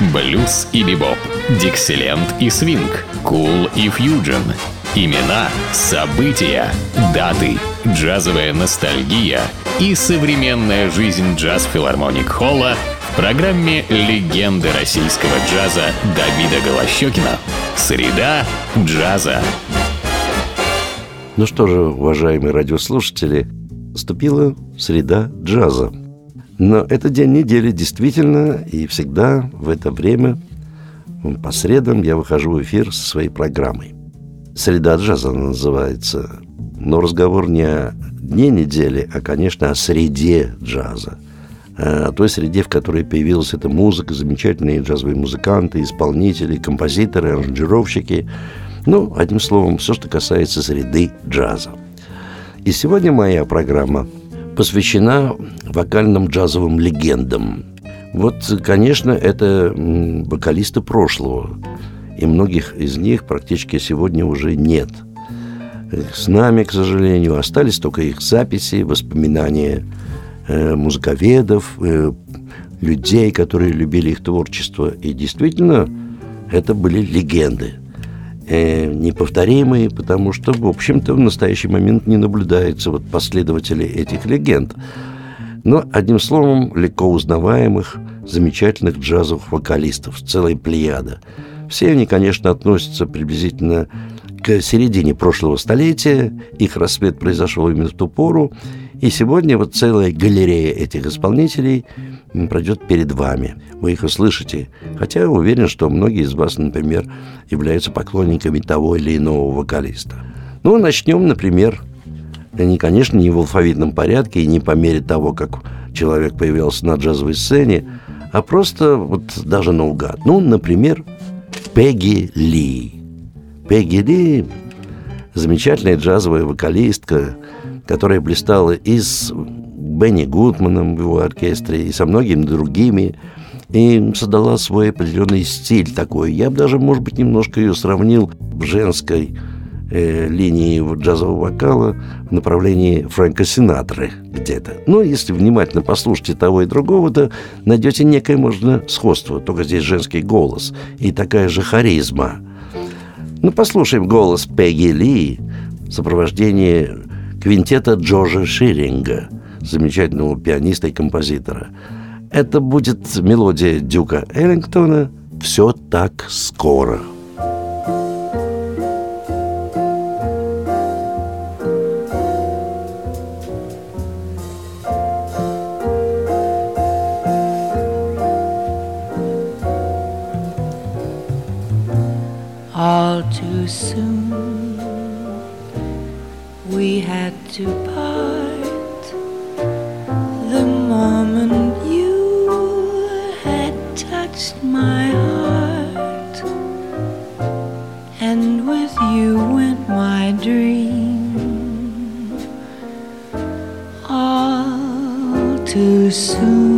блюз и бибоп, дикселент и свинг, кул и фьюджен. Имена, события, даты, джазовая ностальгия и современная жизнь джаз-филармоник Холла в программе «Легенды российского джаза» Давида Голощекина. Среда джаза. Ну что же, уважаемые радиослушатели, наступила среда джаза. Но это день недели действительно, и всегда в это время по средам я выхожу в эфир со своей программой. «Среда джаза» она называется. Но разговор не о дне недели, а, конечно, о среде джаза. О той среде, в которой появилась эта музыка, замечательные джазовые музыканты, исполнители, композиторы, аранжировщики. Ну, одним словом, все, что касается среды джаза – и сегодня моя программа посвящена вокальным джазовым легендам. Вот, конечно, это вокалисты прошлого, и многих из них практически сегодня уже нет. С нами, к сожалению, остались только их записи, воспоминания э, музыковедов, э, людей, которые любили их творчество. И действительно, это были легенды – э, неповторимые, потому что, в общем-то, в настоящий момент не наблюдается вот последователей этих легенд. Но, одним словом, легко узнаваемых, замечательных джазовых вокалистов, целая плеяда. Все они, конечно, относятся приблизительно к середине прошлого столетия. Их рассвет произошел именно в ту пору. И сегодня вот целая галерея этих исполнителей пройдет перед вами. Вы их услышите. Хотя я уверен, что многие из вас, например, являются поклонниками того или иного вокалиста. Ну, начнем, например, не, конечно, не в алфавитном порядке и не по мере того, как человек появился на джазовой сцене, а просто вот даже наугад. Ну, например, Пегги Ли. Пегги Ли – замечательная джазовая вокалистка, которая блистала и с Бенни Гудманом в его оркестре, и со многими другими, и создала свой определенный стиль такой. Я бы даже, может быть, немножко ее сравнил в женской э, линии джазового вокала в направлении Фрэнка Синатры где-то. Но если внимательно послушайте того и другого, то найдете некое, можно, сходство. Только здесь женский голос и такая же харизма. Ну, послушаем голос Пегги Ли в сопровождении квинтета Джорджа Ширинга, замечательного пианиста и композитора. Это будет мелодия Дюка Эллингтона «Все так скоро». Too soon to part the moment you had touched my heart, and with you went my dream. All too soon.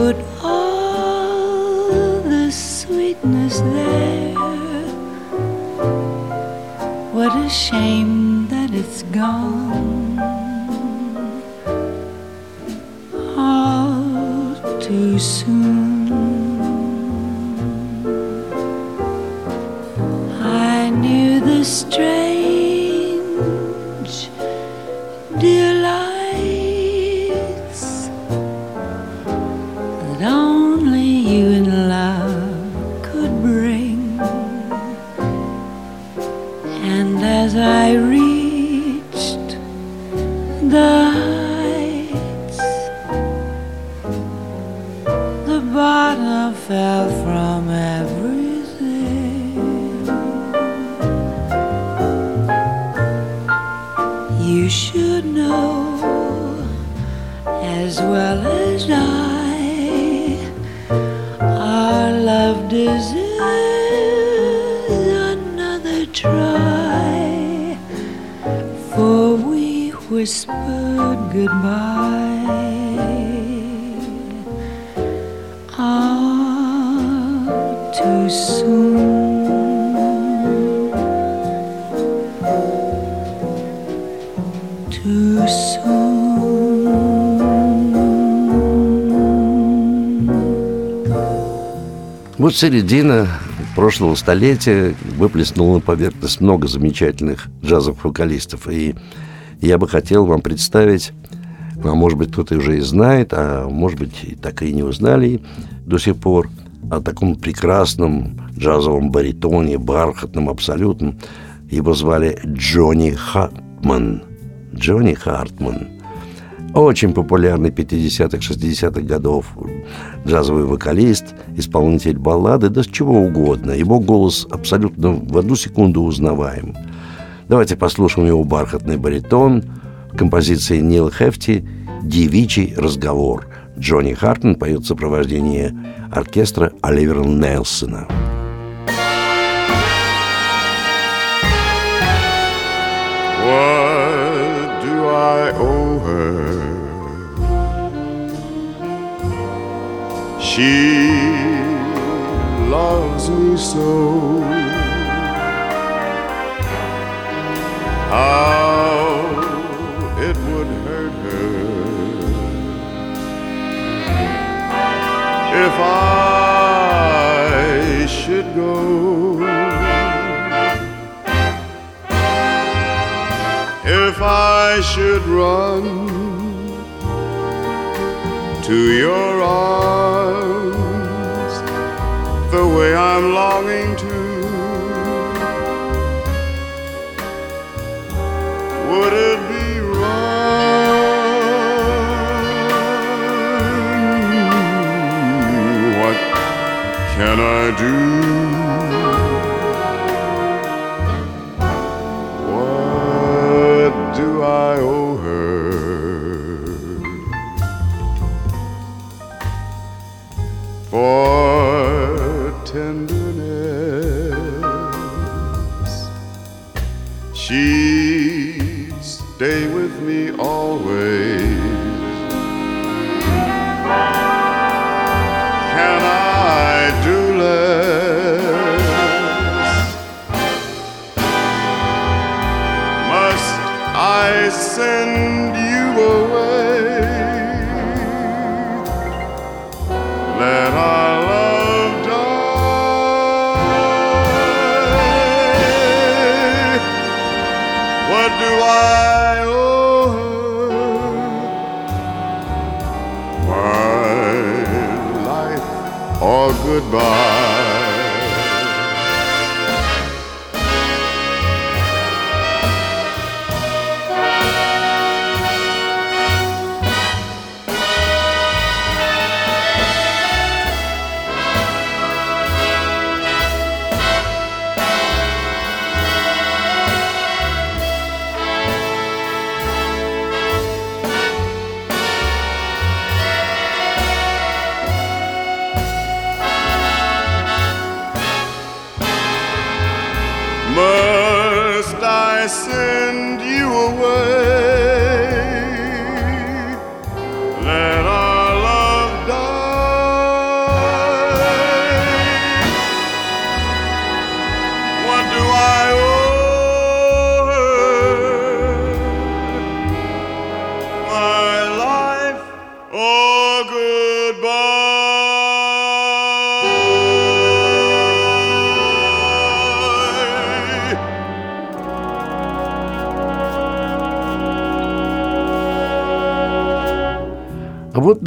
Put all the sweetness there. What a shame that it's gone. All too soon. Вот середина прошлого столетия выплеснула на поверхность много замечательных джазовых вокалистов. И я бы хотел вам представить, а может быть, кто-то уже и знает, а может быть, так и не узнали до сих пор, о таком прекрасном джазовом баритоне, бархатном абсолютно. Его звали Джонни Хартман. Джонни Хартман. Очень популярный 50-х, 60-х годов джазовый вокалист, исполнитель баллады, да с чего угодно. Его голос абсолютно в одну секунду узнаваем. Давайте послушаем его бархатный баритон композиции Нил Хефти «Девичий разговор». Джонни Хартман поет в сопровождении оркестра Оливера Нелсона. What do I owe her? She loves me so. How if I should go. if I should run to your arms the way I'm longing to. Do?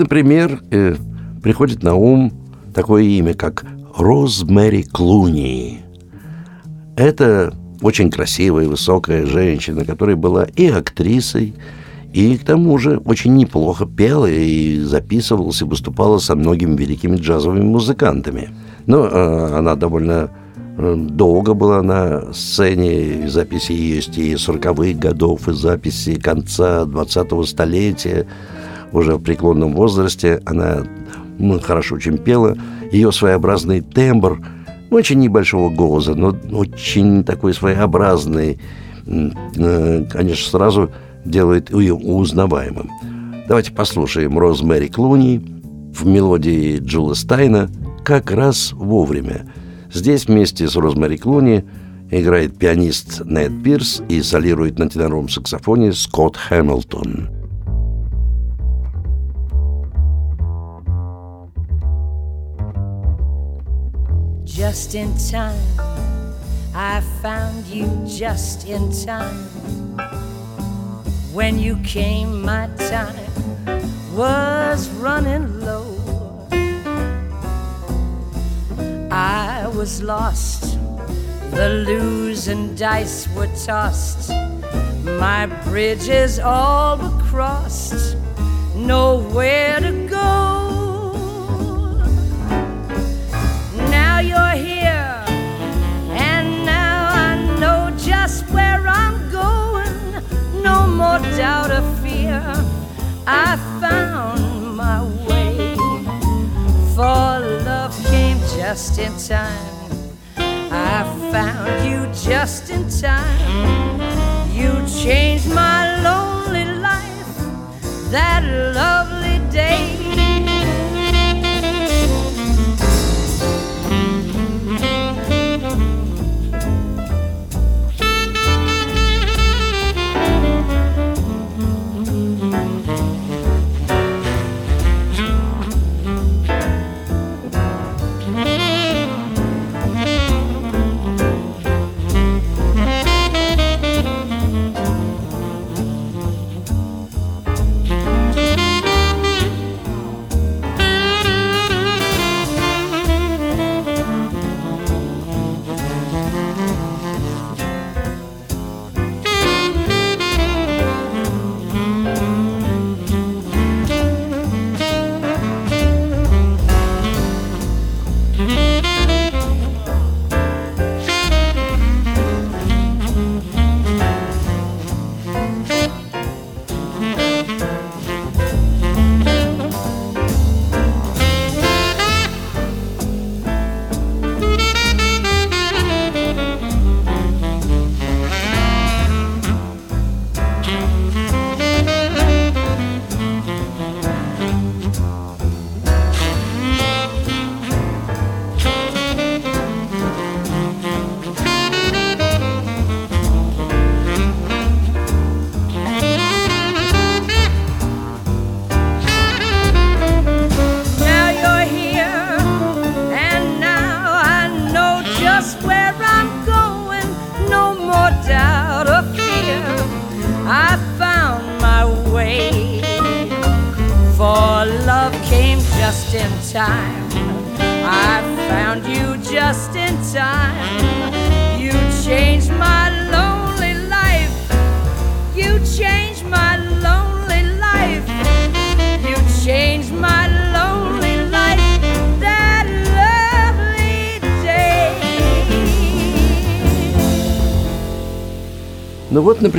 Например, э, приходит на ум такое имя, как Розмэри Клуни. Это очень красивая, высокая женщина, которая была и актрисой, и к тому же очень неплохо пела и записывалась, и выступала со многими великими джазовыми музыкантами. Но э, она довольно э, долго была на сцене, записи есть и 40-х годов, и записи конца 20-го столетия, уже в преклонном возрасте. Она ну, хорошо очень пела. Ее своеобразный тембр, очень небольшого голоса, но очень такой своеобразный, э, конечно, сразу делает ее узнаваемым. Давайте послушаем Розмэри Клуни в мелодии Джула Стайна как раз вовремя. Здесь вместе с Розмари Клуни играет пианист Нед Пирс и солирует на теноровом саксофоне Скотт Хэмилтон. Just in time, I found you just in time. When you came, my time was running low. I was lost, the losing dice were tossed. My bridges all were crossed, nowhere to go. Just where I'm going. No more doubt or fear. I found my way. For love came just in time. I found you just in time. You changed my lonely life that lovely day.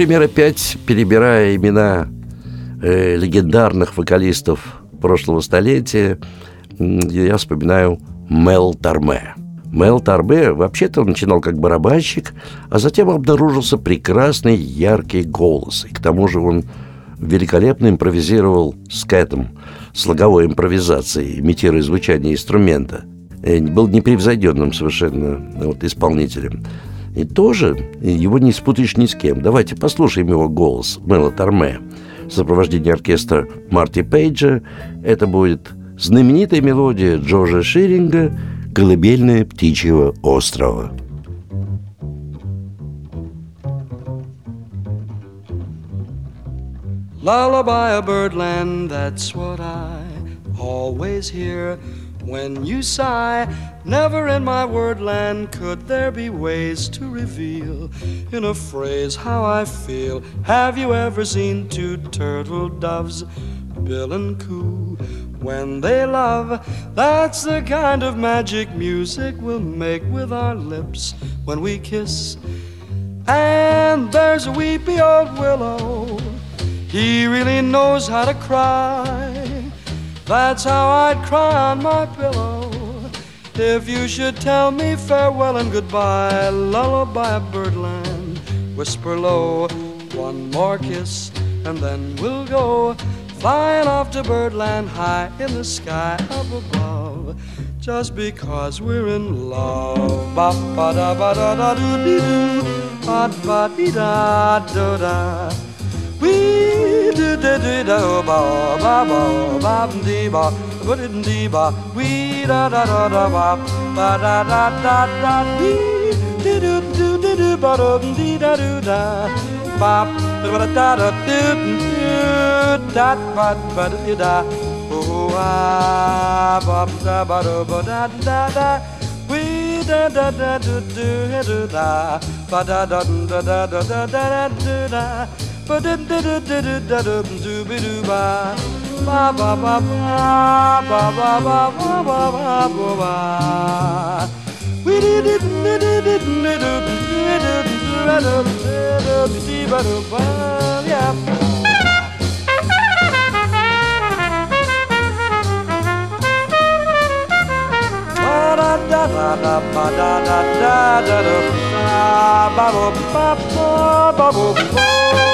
Например, опять перебирая имена э, легендарных вокалистов прошлого столетия, я вспоминаю Мел Торме. Мел Торме вообще-то он начинал как барабанщик, а затем обнаружился прекрасный яркий голос. И к тому же он великолепно импровизировал с кэтом, слоговой импровизацией, имитируя звучание инструмента. Э, Был непревзойденным совершенно вот, исполнителем. И тоже его не спутаешь ни с кем. Давайте послушаем его голос Мэла Торме в сопровождении оркестра Марти Пейджа. Это будет знаменитая мелодия Джорджа Ширинга «Колыбельная птичьего острова». Lullaby of birdland, that's what I always hear when you sigh. Never in my wordland could there be ways to reveal in a phrase how I feel. Have you ever seen two turtle doves, bill and coo? When they love, that's the kind of magic music we'll make with our lips when we kiss. And there's a weepy old willow. He really knows how to cry. That's how I'd cry on my pillow. If you should tell me farewell and goodbye, lullaby of birdland, whisper low, one more kiss, and then we'll go. flying off to birdland high in the sky up above. Just because we're in love. Ba ba da ba da da do dee doo. Ba ba dee da do da. Do do do do ba ba ba ba dee ba ba dee dee ba. We da da da da ba ba da da da da. We do do do do do ba do dee da do da. Ba ba da da do do da ba ba dee da. Oh ah ba da ba do ba da da da. We da da da do do he do da ba da da da da da da da da da ba da da da da da da da do ba ba ba ba ba ba ba ba ba ba ba ba ba we did it did it did it did it did it did it yeah da da da da ba da da da da da ba ba ba ba ba ba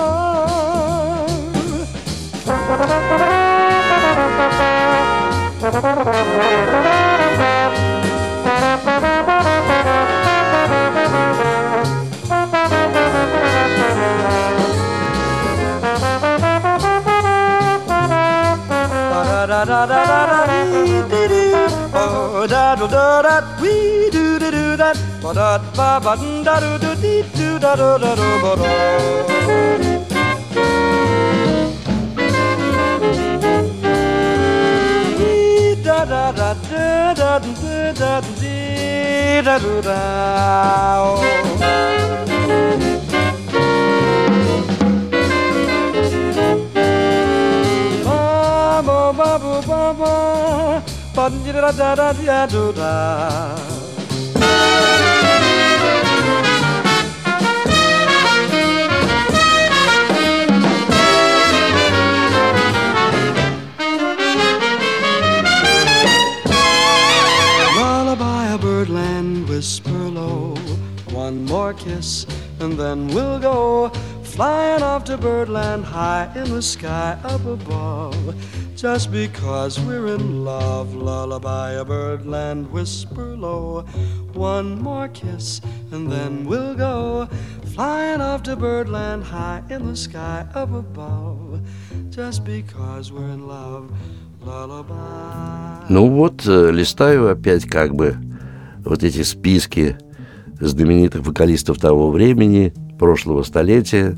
ba ba da do do dee do da do da da ba da da da da da da da da. babu baba, bandira da da da do da. One more kiss and then we'll go Flying off to birdland high in the sky up above Just because we're in love Lullaby a birdland whisper low One more kiss and then we'll go Flying off to birdland high in the sky up above Just because we're in love Lullaby Ну вот, э, листаю опять как бы вот эти списки знаменитых вокалистов того времени, прошлого столетия.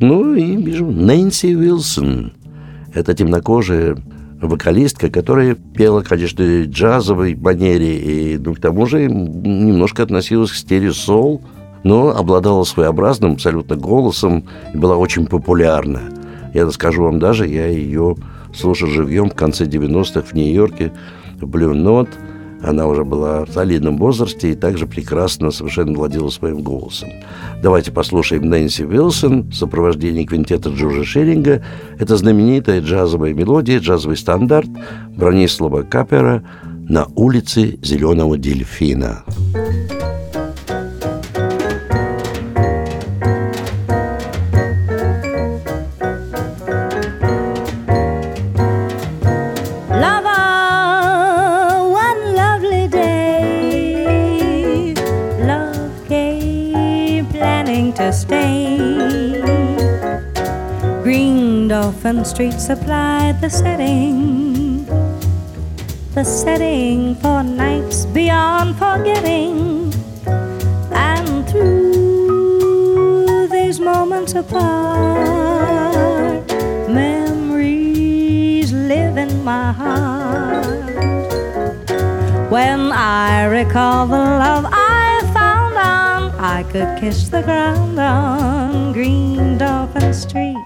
Ну и вижу Нэнси Уилсон. Это темнокожая вокалистка, которая пела, конечно, джазовой манере, и ну, к тому же немножко относилась к стилю сол, но обладала своеобразным абсолютно голосом и была очень популярна. Я скажу вам даже, я ее слушал живьем в конце 90-х в Нью-Йорке, в Blue Note. Она уже была в солидном возрасте и также прекрасно совершенно владела своим голосом. Давайте послушаем Нэнси Уилсон в сопровождении квинтета Джорджа Шеринга. Это знаменитая джазовая мелодия, джазовый стандарт Бронислава Капера «На улице Зеленого дельфина». Lover, Dolphin Street supplied the setting, the setting for nights beyond forgetting. And through these moments apart, memories live in my heart. When I recall the love I found on, I could kiss the ground on Green Dolphin Street.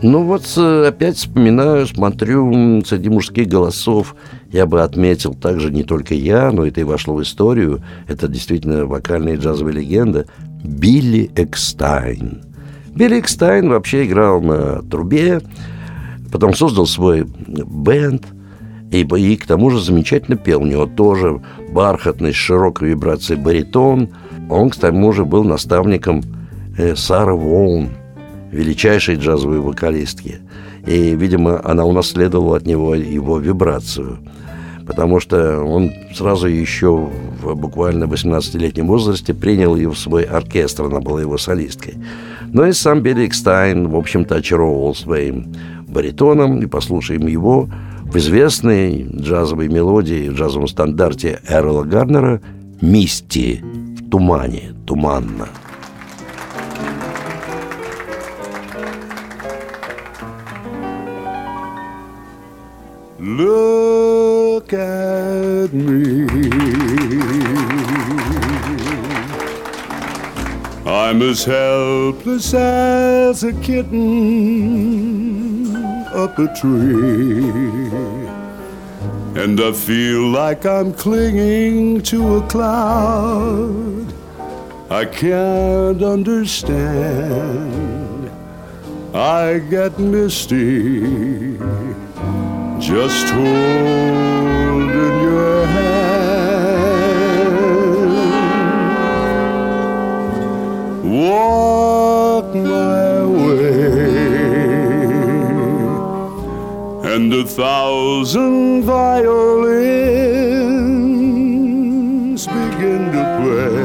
Ну вот э, опять вспоминаю, смотрю среди мужских голосов, я бы отметил также не только я, но это и вошло в историю, это действительно вокальная джазовая легенда, Билли Экстайн. Билли Экстайн вообще играл на трубе, потом создал свой бенд, и, и к тому же замечательно пел. У него тоже бархатный, с широкой вибрацией баритон. Он, к тому же, был наставником э, Сары Воун, величайшей джазовой вокалистки. И, видимо, она унаследовала от него его вибрацию. Потому что он сразу еще в буквально 18-летнем возрасте принял ее в свой оркестр, она была его солисткой. Но и сам Билли Экстайн, в общем-то, очаровывал своим баритоном, и послушаем его в известной джазовой мелодии, в джазовом стандарте Эрла Гарнера «Мисти в тумане, туманно». Look at me. I'm as helpless as a kitten up a tree. And I feel like I'm clinging to a cloud. I can't understand. I get misty just holding your hand. Walk my way, and a thousand violins begin to play,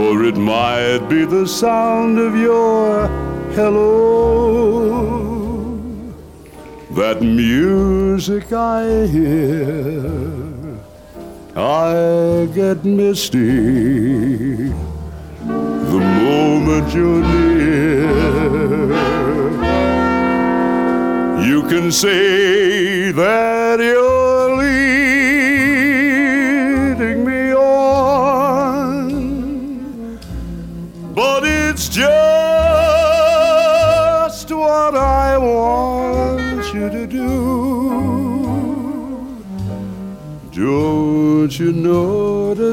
or it might be the sound of your hello music I hear, I get misty the moment you're near. You can say that you're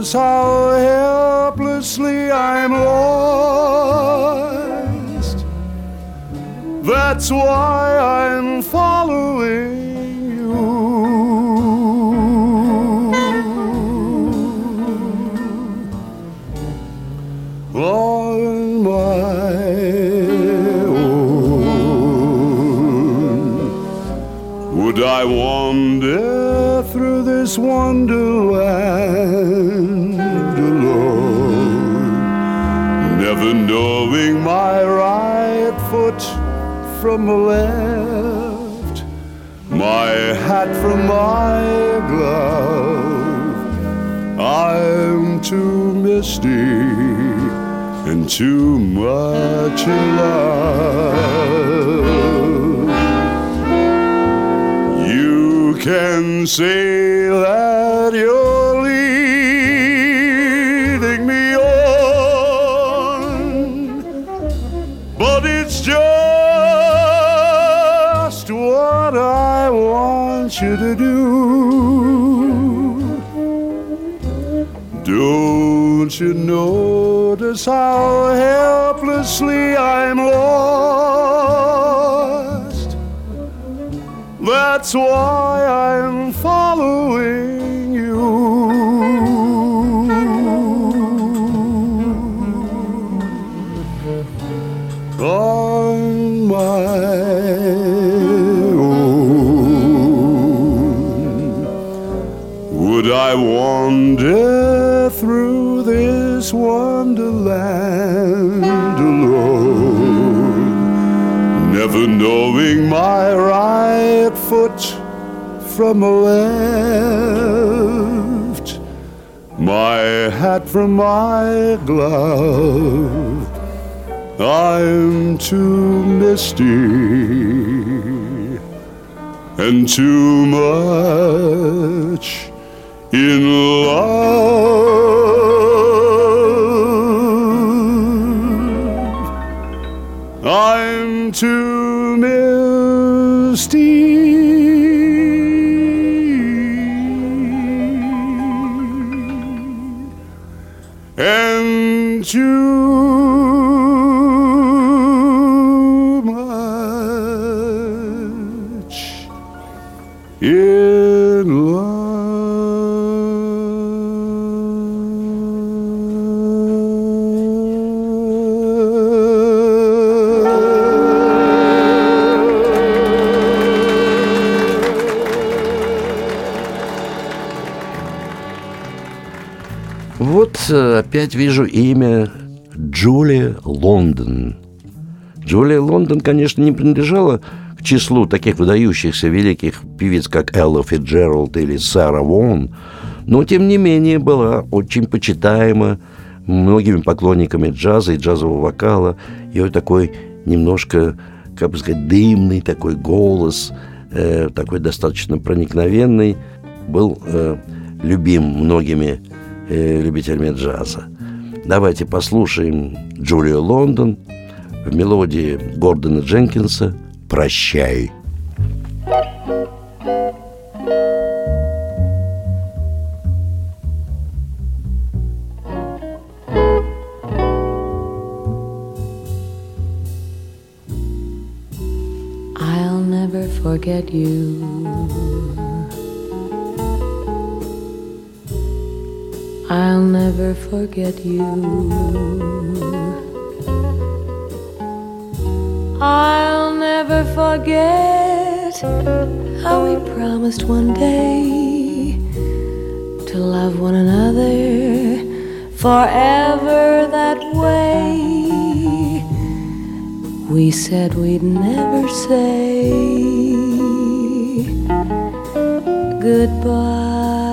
notice how helplessly I'm lost? That's why I'm following you on my own. Would I wander through this wonderland from left, my hat from my glove. I'm too misty and too much in love. You can say that you're notice how helplessly I'm lost? That's why I'm following you. On my own. Would I wander through this wonderland alone, never knowing my right foot from the left, my hat from my glove? I'm too misty and too much in love. I'm too misty опять вижу имя Джулия Лондон. Джулия Лондон, конечно, не принадлежала к числу таких выдающихся великих певиц, как Элла Фитджеральд или Сара Вон, но, тем не менее, была очень почитаема многими поклонниками джаза и джазового вокала. Ее такой немножко, как бы сказать, дымный такой голос, э, такой достаточно проникновенный, был э, любим многими э, любителями джаза. Давайте послушаем Джулию Лондон в мелодии Гордона Дженкинса «Прощай». I'll never forget you. I'll never forget you. I'll never forget how we promised one day to love one another forever that way. We said we'd never say goodbye.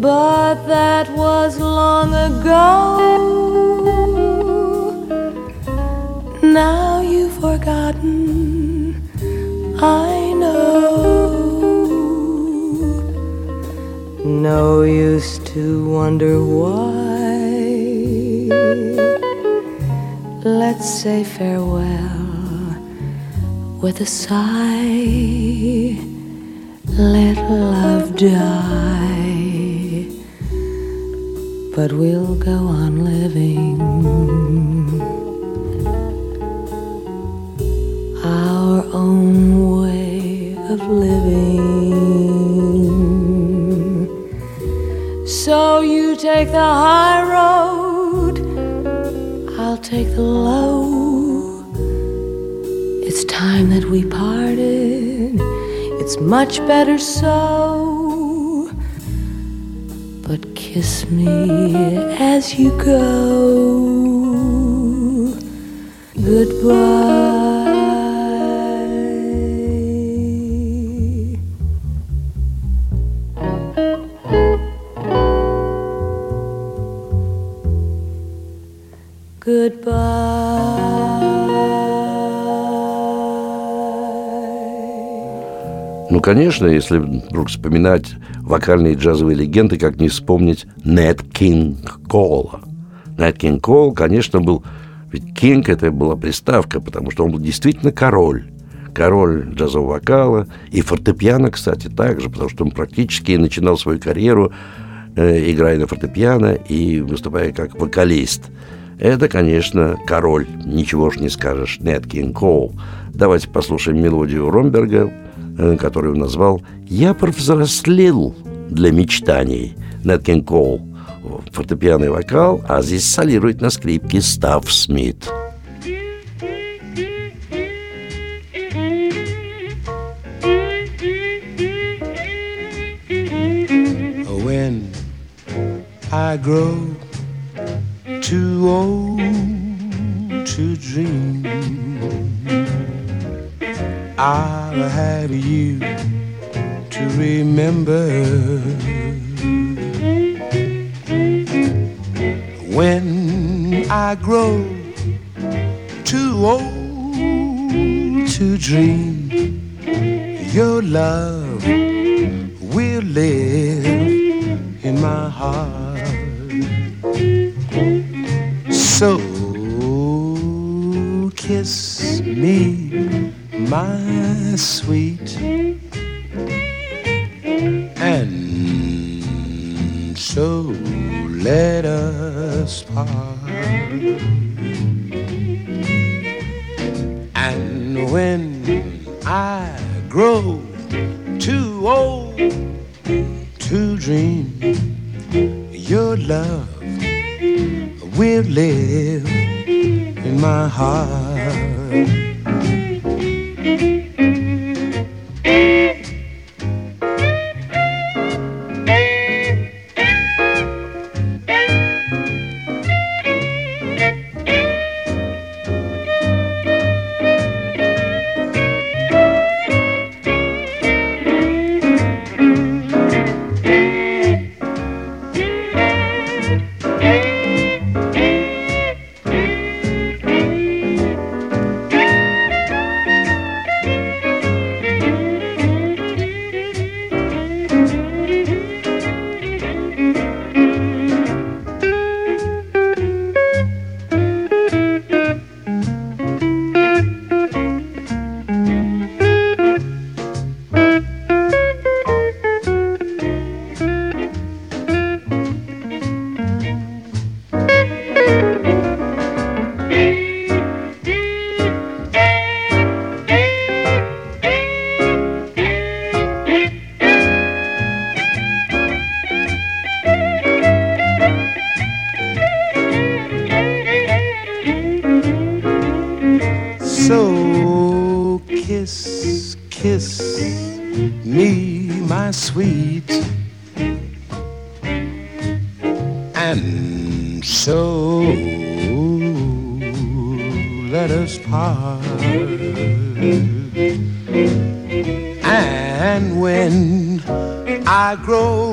But that was long ago. Now you've forgotten, I know. No use to wonder why. Let's say farewell with a sigh. Let love die, but we'll go on living our own way of living. So you take the high road, I'll take the low. It's time that we parted. It's much better so. Kiss me as you go. Goodbye. Ну, конечно, если вдруг вспоминать вокальные джазовые легенды, как не вспомнить Нет Кинг Кола. Нет Кинг Кол, конечно, был... Ведь Кинг – это была приставка, потому что он был действительно король. Король джазового вокала и фортепиано, кстати, также, потому что он практически начинал свою карьеру, э, играя на фортепиано и выступая как вокалист. Это, конечно, король, ничего ж не скажешь, Нет Кинг Кол. Давайте послушаем мелодию Ромберга, э, которую он назвал «Я повзрослел для мечтаний». Нет Кинг Кол – фортепиано и вокал, а здесь солирует на скрипке Став Смит. when I grow too old to dream. I'll have you to remember when I grow too old to dream. Your love will live in my heart. So kiss me, my sweet, and so let us part. And when I grow too old to dream, your love will live in my heart. So kiss, kiss me, my sweet, and so let us part. And when I grow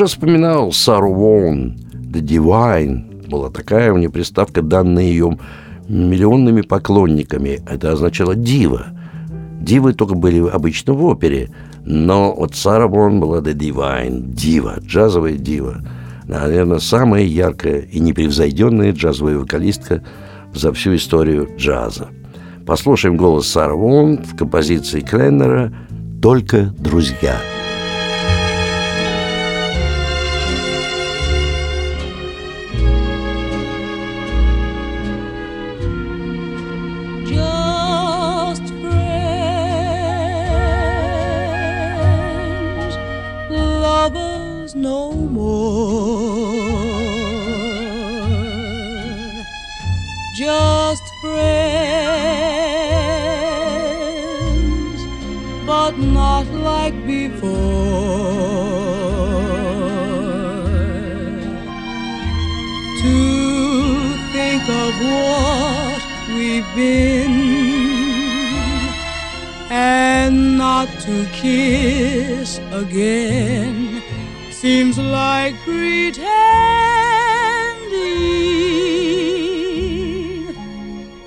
уже вспоминал Сару Воун, The Divine. Была такая у нее приставка, данная ее миллионными поклонниками. Это означало «дива». Дивы только были обычно в опере, но вот Сара Воун была The Divine, дива, джазовая дива. Наверное, самая яркая и непревзойденная джазовая вокалистка за всю историю джаза. Послушаем голос Сары Вон в композиции Кленнера «Только друзья». Lovers no more. Just friends, but not like before. To think of what we've been and not to kiss again seems like pretending.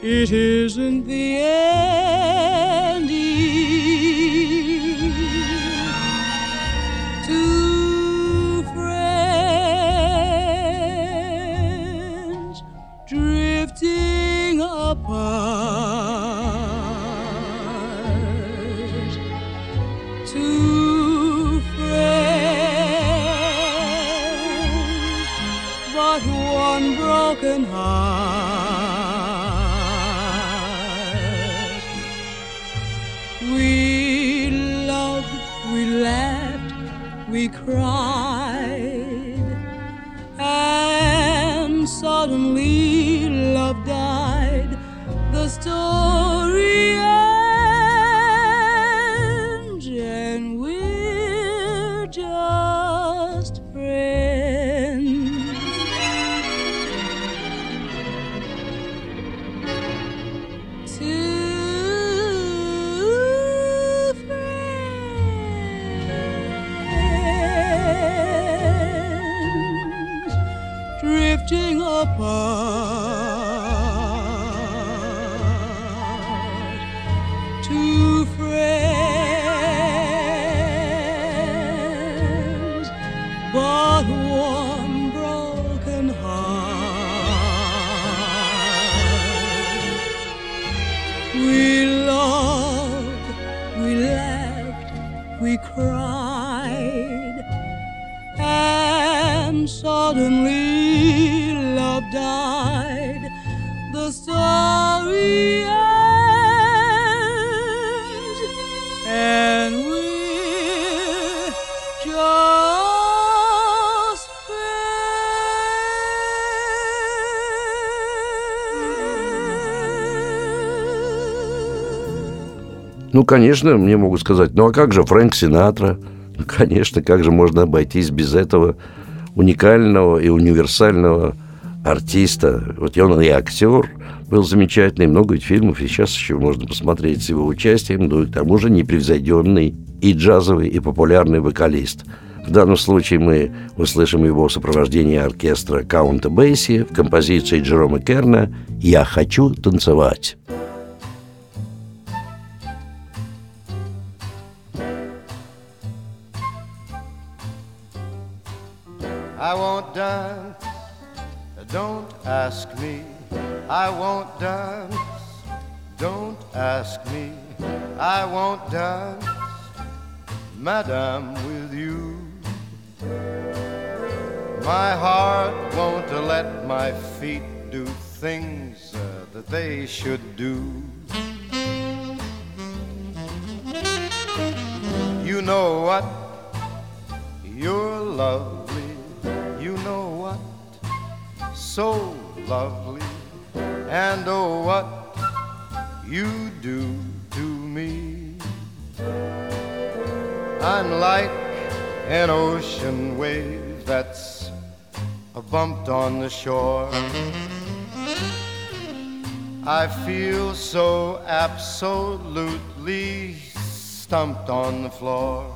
It isn't apart. Ну, конечно, мне могут сказать, ну а как же Фрэнк Синатра? Ну, конечно, как же можно обойтись без этого уникального и универсального артиста. Вот он и актер был замечательный, много ведь фильмов, и сейчас еще можно посмотреть с его участием, ну и к тому же непревзойденный и джазовый, и популярный вокалист. В данном случае мы услышим его в сопровождении оркестра Каунта Бейси в композиции Джерома Керна «Я хочу танцевать». Don't ask me. I won't dance, don't ask me. I won't dance, madam, with you. My heart won't let my feet do things uh, that they should do. You know what? You're lovely. So lovely. And oh, what you do to me. I'm like an ocean wave that's a bumped on the shore. I feel so absolutely stumped on the floor.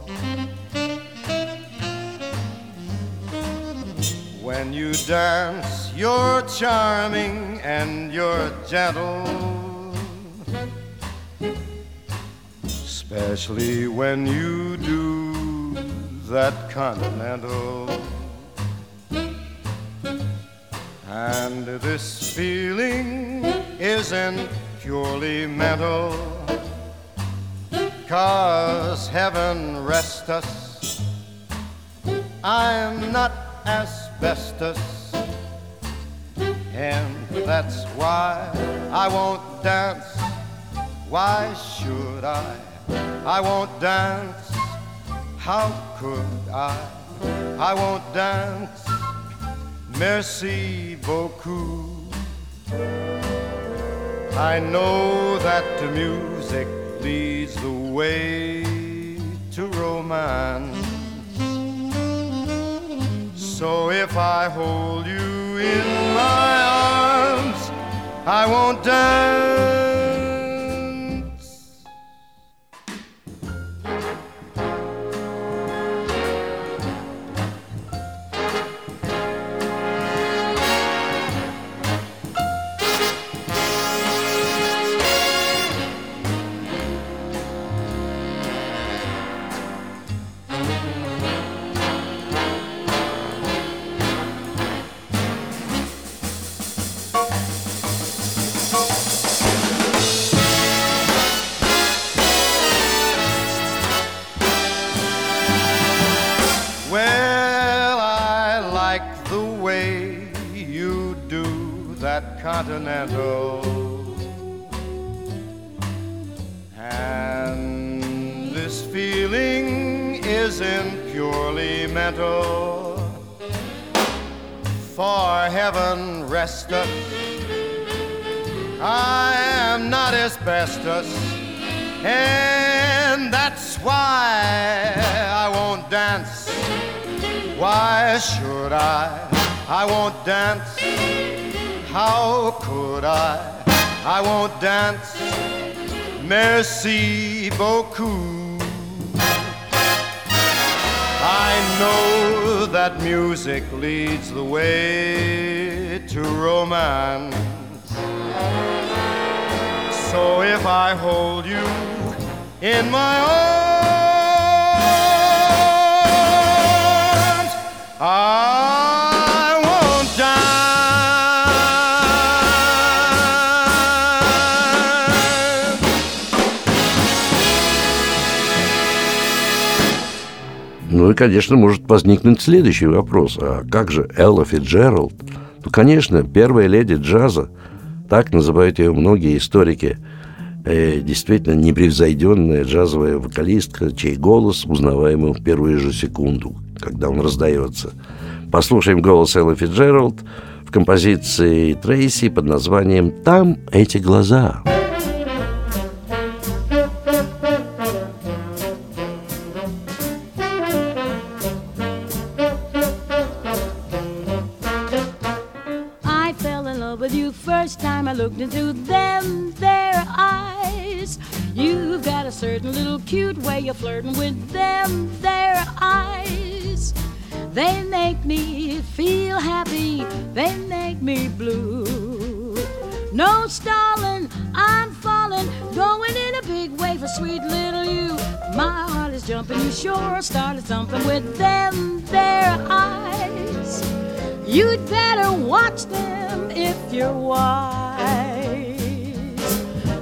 When you dance, you're charming and you're gentle. Especially when you do that continental. And this feeling isn't purely mental. Cause heaven rest us, I'm not asbestos. And that's why I won't dance. Why should I? I won't dance. How could I? I won't dance. Merci beaucoup. I know that the music leads the way to romance. So if I hold you in my arms, I won't dance. Dance. How could I? I won't dance. Merci beaucoup. I know that music leads the way to romance. So if I hold you in my arms, I Ну и, конечно, может возникнуть следующий вопрос. А как же Элла Фитджеральд? Ну, конечно, первая леди джаза, так называют ее многие историки, э, действительно непревзойденная джазовая вокалистка, чей голос узнаваемый в первую же секунду, когда он раздается. Послушаем голос Эллы Фитджеральд в композиции Трейси под названием «Там эти глаза». I looked into them, their eyes. You've got a certain little cute way of flirting with them, their eyes. They make me feel happy, they make me blue. No stalling, I'm falling, going in a big way for sweet little you. My heart is jumping, you sure started something with them, their eyes. You'd better watch them if you're wise.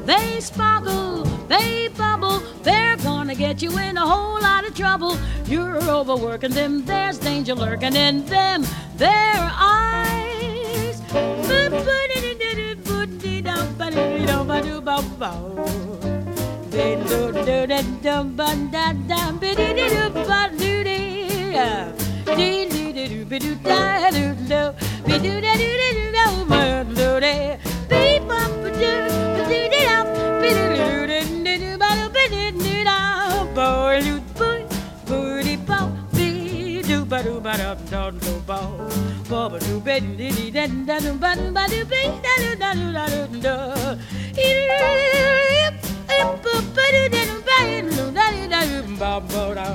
They sparkle, they bubble, they're gonna get you in a whole lot of trouble. You're overworking them, there's danger lurking in them, their eyes do be do da do do be do da do da do da do do da be bum be do be do da da be do do da do do ba do be do do da bo do bo bo di bo be do ba do ba do do do bo bo ba do be do di da da do ba do ba do be da do da do da do do ba do da do ba do da do ba bo da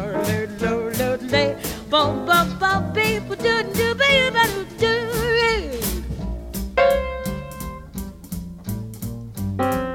do do do Boom, boom, boom, beep, do, do, beep, do, do, do.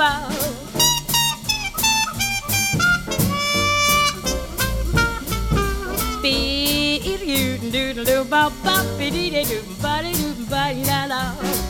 Bow. Beep, you do do bop bop, be dee dee do ba dee do ba dee da da.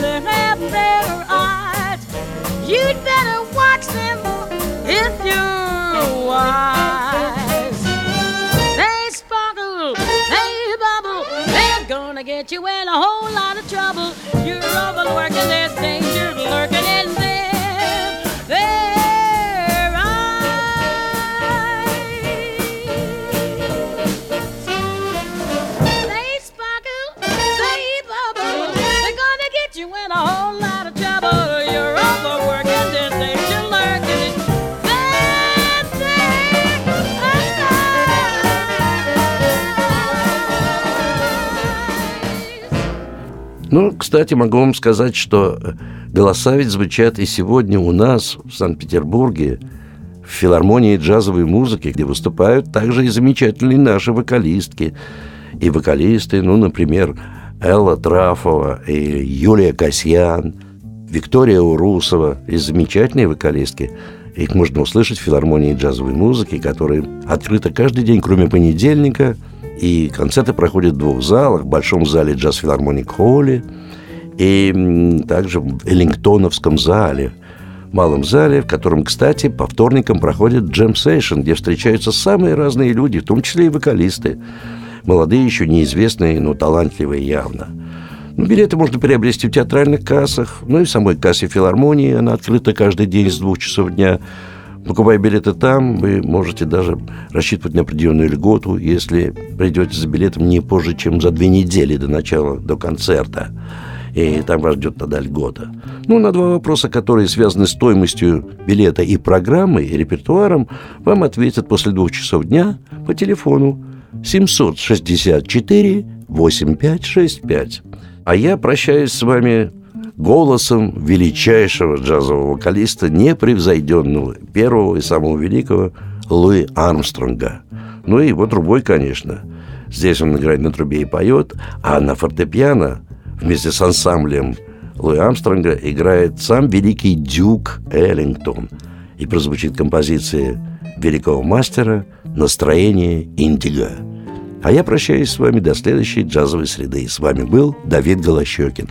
With them their eyes. You'd better watch them if you're wise. Ну, кстати, могу вам сказать, что голоса ведь звучат и сегодня у нас, в Санкт-Петербурге, в филармонии джазовой музыки, где выступают также и замечательные наши вокалистки. И вокалисты, ну, например, Элла Трафова и Юлия Касьян, Виктория Урусова и замечательные вокалистки. Их можно услышать в филармонии джазовой музыки, которая открыта каждый день, кроме понедельника. И концерты проходят в двух залах. В большом зале джаз филармоник холле и также в Эллингтоновском зале, малом зале, в котором, кстати, по вторникам проходит джем сейшн, где встречаются самые разные люди, в том числе и вокалисты. Молодые, еще неизвестные, но талантливые явно. Ну, билеты можно приобрести в театральных кассах, ну и в самой кассе филармонии. Она открыта каждый день с двух часов дня. Покупая билеты там, вы можете даже рассчитывать на определенную льготу, если придете за билетом не позже, чем за две недели до начала, до концерта. И там вас ждет тогда льгота. Ну, на два вопроса, которые связаны с стоимостью билета и программой, и репертуаром, вам ответят после двух часов дня по телефону 764 8565. А я прощаюсь с вами голосом величайшего джазового вокалиста, непревзойденного, первого и самого великого Луи Армстронга. Ну и его трубой, конечно. Здесь он играет на трубе и поет, а на фортепиано вместе с ансамблем Луи Армстронга играет сам великий Дюк Эллингтон. И прозвучит композиция великого мастера «Настроение Индиго». А я прощаюсь с вами до следующей джазовой среды. С вами был Давид Голощекин.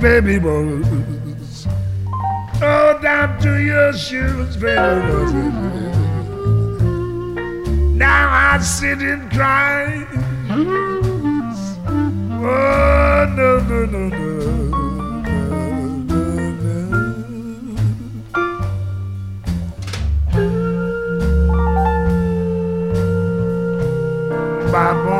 baby bones. Oh, down to your shoes, baby bones. Now I sit and cry. Oh, no, no, no, no. Bye, boy.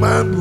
man